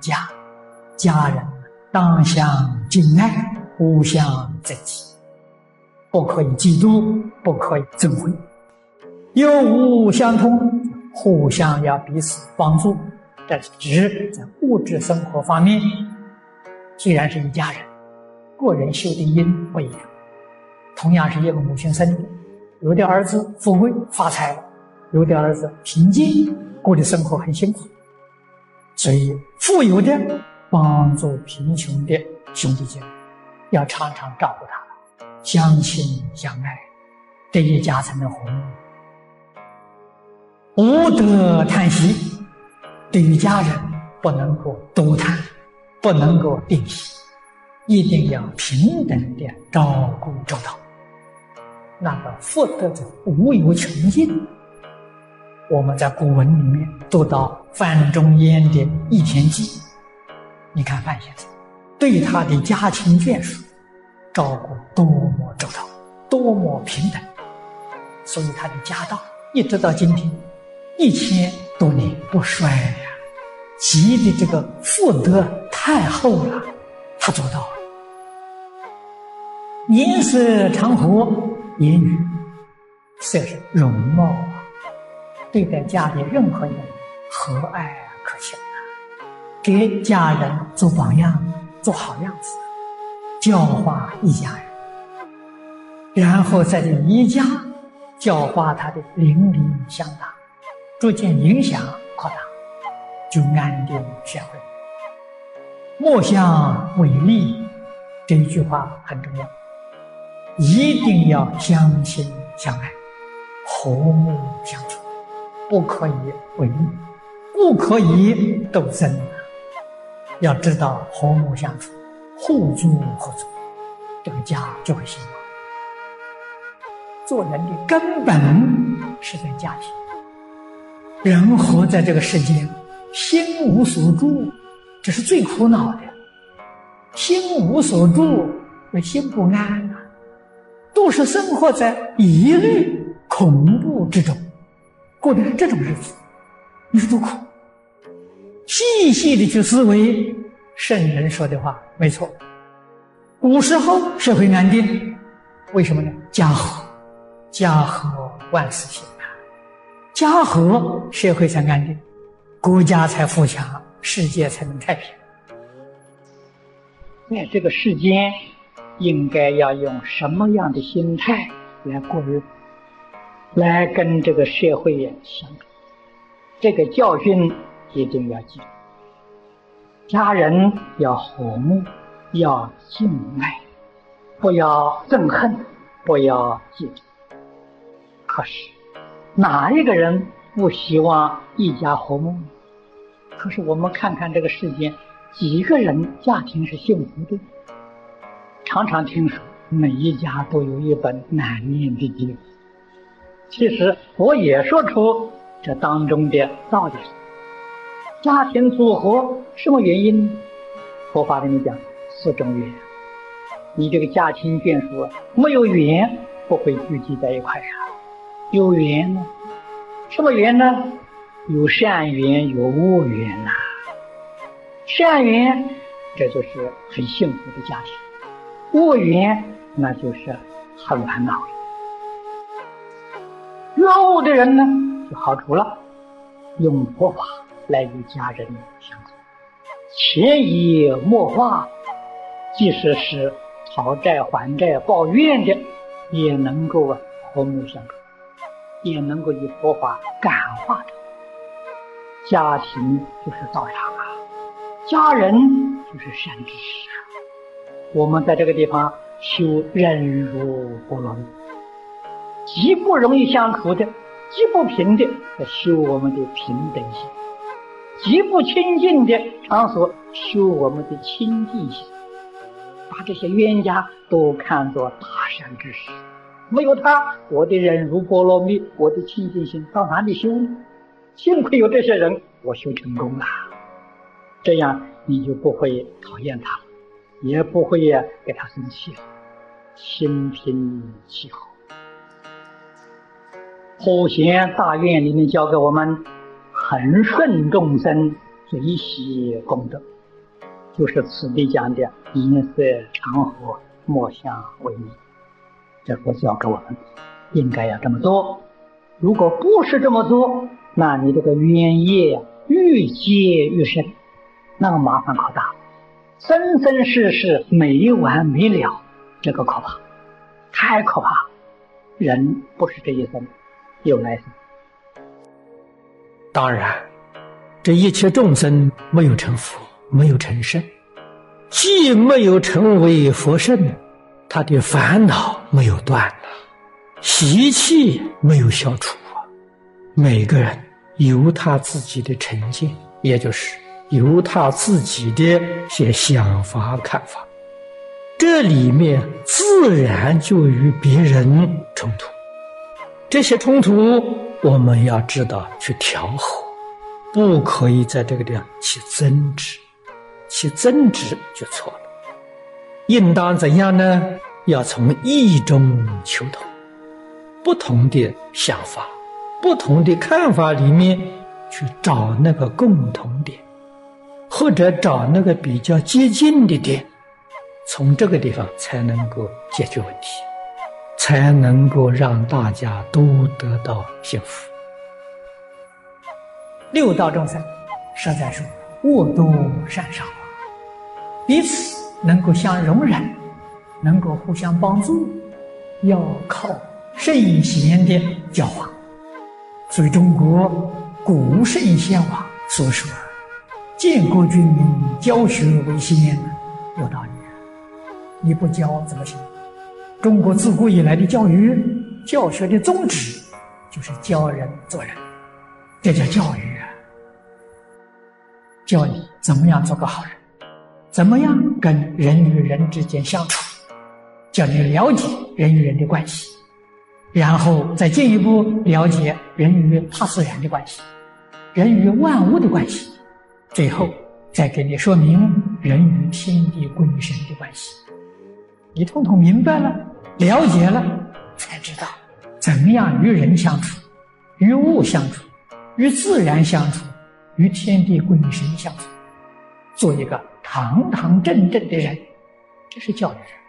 家，家人当相敬爱，互相珍惜，不可以嫉妒，不可以憎恨，有无相通，互相要彼此帮助。这是指在物质生活方面，虽然是一家人，个人修的因不一样。同样是一个母亲生的，有的儿子富贵发财了，有的儿子平静过的生活很辛苦。所以，富有的帮助贫穷的兄弟姐妹，要常常照顾他，相亲相爱，这一家才能和睦。无德叹息，对于家人不能够多叹，不能够吝惜，一定要平等的照顾周到。那个福德者无有穷尽。我们在古文里面读到范仲淹的《一田记》，你看范先生对他的家亲眷属照顾多么周到，多么平等，所以他的家道一直到今天一千多年不衰呀。积的这个福德太厚了，他做到了。年色长活，言语色是容貌。对待家里任何人和蔼可亲啊，给家人做榜样，做好样子，教化一家人，然后在这一家教化他的邻里乡党，逐渐影响扩大，就安定社会。莫相为利，这一句话很重要，一定要相亲相爱，和睦相处。不可以为逆，不可以斗争。要知道和睦相处，互助合作，这个家就会兴旺。做人的根本是在家庭。人活在这个世间，心无所住，这是最苦恼的。心无所住，那心不安啊，都是生活在疑虑、恐怖之中。过的是这种日子，你说多苦！细细的去思维，圣人说的话没错。古时候社会安定，为什么呢？家和，家和万事兴啊！家和，社会才安定，国家才富强，世界才能太平。在这个世间，应该要用什么样的心态来过日子？来跟这个社会相处，这个教训一定要记住。家人要和睦，要敬爱，不要憎恨，不要嫉妒。可是，哪一个人不希望一家和睦呢？可是我们看看这个世间，几个人家庭是幸福的？常常听说，每一家都有一本难念的经。其实我也说出这当中的道理。家庭组合什么原因？佛法里面讲四种缘。你这个家庭眷属没有缘，不会聚集在一块上。有缘呢？什么缘呢？有善缘，有恶缘呐。善缘，这就是很幸福的家庭；恶缘，那就是很烦恼。觉悟的人呢，就好处了，用佛法来与家人相处，潜移默化，即使是讨债还债、抱怨的，也能够啊和睦相处，也能够以佛法感化他。家庭就是道场啊，家人就是善知识啊。我们在这个地方修忍辱波罗蜜。极不容易相处的，极不平的，来修我们的平等心；极不亲近的场所，修我们的亲近心。把这些冤家都看作大善之士，没有他，我的忍辱波罗蜜，我的亲近心到哪里修呢？幸亏有这些人，我修成功了。这样你就不会讨厌他了，也不会给他生气了，心平气和。普贤大愿里面教给我们，恒顺众生，随喜功德。就是此地讲的“颜色常和，莫相为迷”。这佛教给我们应该要这么做。如果不是这么做，那你这个冤业愈结愈深，那个麻烦可大，生生世世没完没了，这个可怕，太可怕。人不是这一生，有来生。当然，这一切众生没有成佛，没有成圣，既没有成为佛圣，他的烦恼没有断了，习气没有消除啊。每个人有他自己的成见，也就是有他自己的些想法看法，这里面自然就与别人冲突。这些冲突，我们要知道去调和，不可以在这个地方起争执，起争执就错了。应当怎样呢？要从意中求同，不同的想法、不同的看法里面去找那个共同点，或者找那个比较接近的点，从这个地方才能够解决问题。才能够让大家都得到幸福。六道众生，实在说恶多善少，彼此能够相容忍，能够互相帮助，要靠圣贤的教化。所以中国古圣先王所说：“建国军民，教学为先”，有道理。你不教怎么行？中国自古以来的教育、教学的宗旨，就是教人做人，这叫教育啊！教你怎么样做个好人，怎么样跟人与人之间相处，叫你了解人与人的关系，然后再进一步了解人与大自然的关系，人与万物的关系，最后再给你说明人与天地鬼神的关系。你通通明白了。了解了，才知道怎么样与人相处，与物相处，与自然相处，与天地鬼神相处，做一个堂堂正正的人，这是教育人。